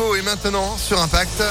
est maintenant sur Impact.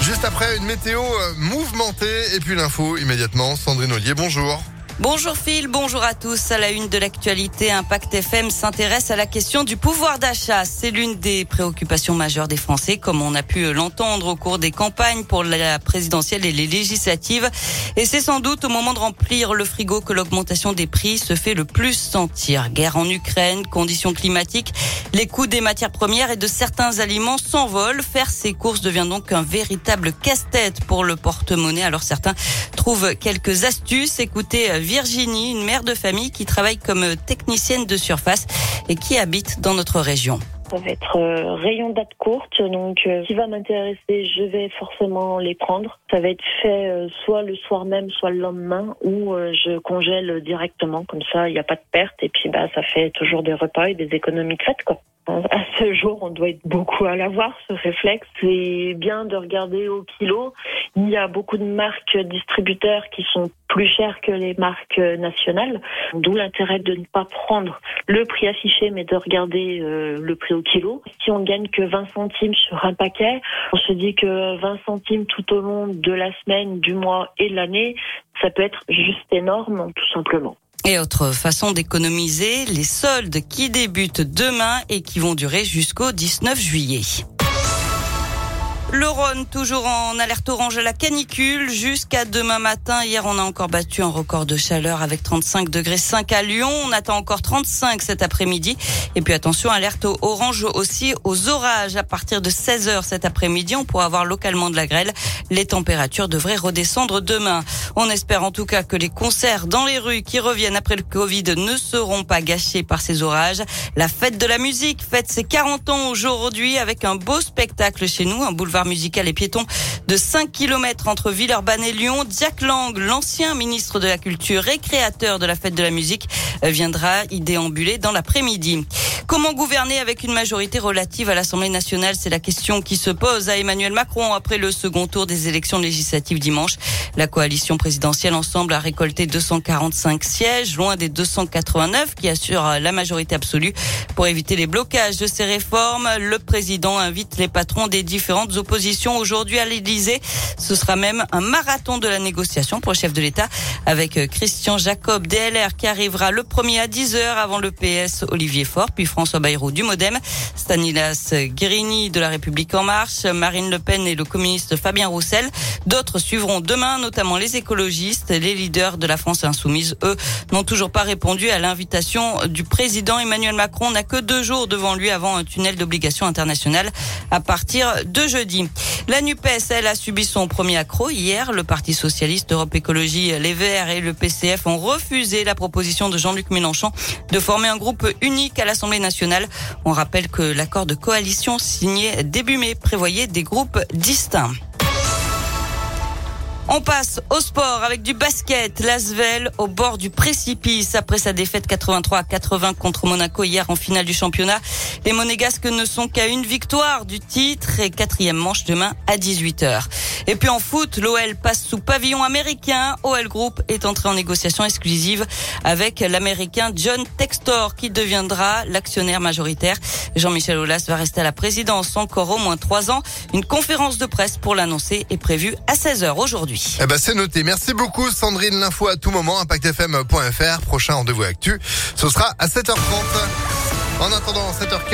Juste après une météo euh, mouvementée et puis l'info immédiatement. Sandrine Ollier, bonjour. Bonjour Phil, bonjour à tous. À la une de l'actualité, Impact FM s'intéresse à la question du pouvoir d'achat. C'est l'une des préoccupations majeures des Français, comme on a pu l'entendre au cours des campagnes pour la présidentielle et les législatives. Et c'est sans doute au moment de remplir le frigo que l'augmentation des prix se fait le plus sentir. Guerre en Ukraine, conditions climatiques, les coûts des matières premières et de certains aliments s'envolent. Faire ses courses devient donc un véritable casse-tête pour le porte-monnaie. Alors certains trouvent quelques astuces. Écoutez Virginie, une mère de famille qui travaille comme technicienne de surface et qui habite dans notre région. Ça va être euh, rayon date courte, donc euh, qui va m'intéresser, je vais forcément les prendre. Ça va être fait euh, soit le soir même, soit le lendemain, ou je congèle directement, comme ça il n'y a pas de perte, et puis bah ça fait toujours des repas et des économies de fête quoi à ce jour, on doit être beaucoup à l'avoir, ce réflexe. C'est bien de regarder au kilo. Il y a beaucoup de marques distributeurs qui sont plus chères que les marques nationales, d'où l'intérêt de ne pas prendre le prix affiché, mais de regarder le prix kilo. Si on gagne que 20 centimes sur un paquet, on se dit que 20 centimes tout au long de la semaine, du mois et de l'année, ça peut être juste énorme, tout simplement. Et autre façon d'économiser, les soldes qui débutent demain et qui vont durer jusqu'au 19 juillet. Le Rhône, toujours en alerte orange à la canicule jusqu'à demain matin. Hier, on a encore battu un record de chaleur avec 35 degrés 5 à Lyon. On attend encore 35 cet après-midi. Et puis attention, alerte orange aussi aux orages. À partir de 16 heures cet après-midi, on pourra avoir localement de la grêle. Les températures devraient redescendre demain. On espère en tout cas que les concerts dans les rues qui reviennent après le Covid ne seront pas gâchés par ces orages. La fête de la musique fête ses 40 ans aujourd'hui avec un beau spectacle chez nous, un boulevard musical et piéton de 5 km entre Villeurbanne et Lyon. Jack Lang, l'ancien ministre de la Culture et créateur de la fête de la musique, euh, viendra y déambuler dans l'après-midi. Comment gouverner avec une majorité relative à l'Assemblée nationale? C'est la question qui se pose à Emmanuel Macron après le second tour des élections législatives dimanche. La coalition présidentielle ensemble a récolté 245 sièges, loin des 289 qui assurent la majorité absolue. Pour éviter les blocages de ces réformes, le président invite les patrons des différentes oppositions aujourd'hui à l'Élysée. Ce sera même un marathon de la négociation pour le chef de l'État avec Christian Jacob, DLR, qui arrivera le premier à 10h avant le PS Olivier Faure, puis François Bayrou du Modem, Stanislas Guérini de la République En Marche, Marine Le Pen et le communiste Fabien Roussel. D'autres suivront demain, notamment les écologistes. Les leaders de la France insoumise, eux, n'ont toujours pas répondu à l'invitation du président Emmanuel Macron. N'a que deux jours devant lui avant un tunnel d'obligation internationale à partir de jeudi. La NUPES, a subi son premier accro hier. Le Parti Socialiste, Europe Écologie, les Verts et le PCF ont refusé la proposition de Jean-Luc Mélenchon de former un groupe unique à l'Assemblée nationale. On rappelle que l'accord de coalition signé début mai prévoyait des groupes distincts. On passe au sport avec du basket. L'Asvel au bord du précipice après sa défaite 83 à 80 contre Monaco hier en finale du championnat. Les Monégasques ne sont qu'à une victoire du titre et quatrième manche demain à 18h. Et puis en foot, l'OL passe sous pavillon américain. OL Group est entré en négociation exclusive avec l'américain John Textor qui deviendra l'actionnaire majoritaire. Jean-Michel Aulas va rester à la présidence encore au moins trois ans. Une conférence de presse pour l'annoncer est prévue à 16h aujourd'hui. Eh ben c'est noté. Merci beaucoup Sandrine. L'info à tout moment, impactfm.fr. Prochain rendez-vous actu, ce sera à 7h30. En attendant 7h15.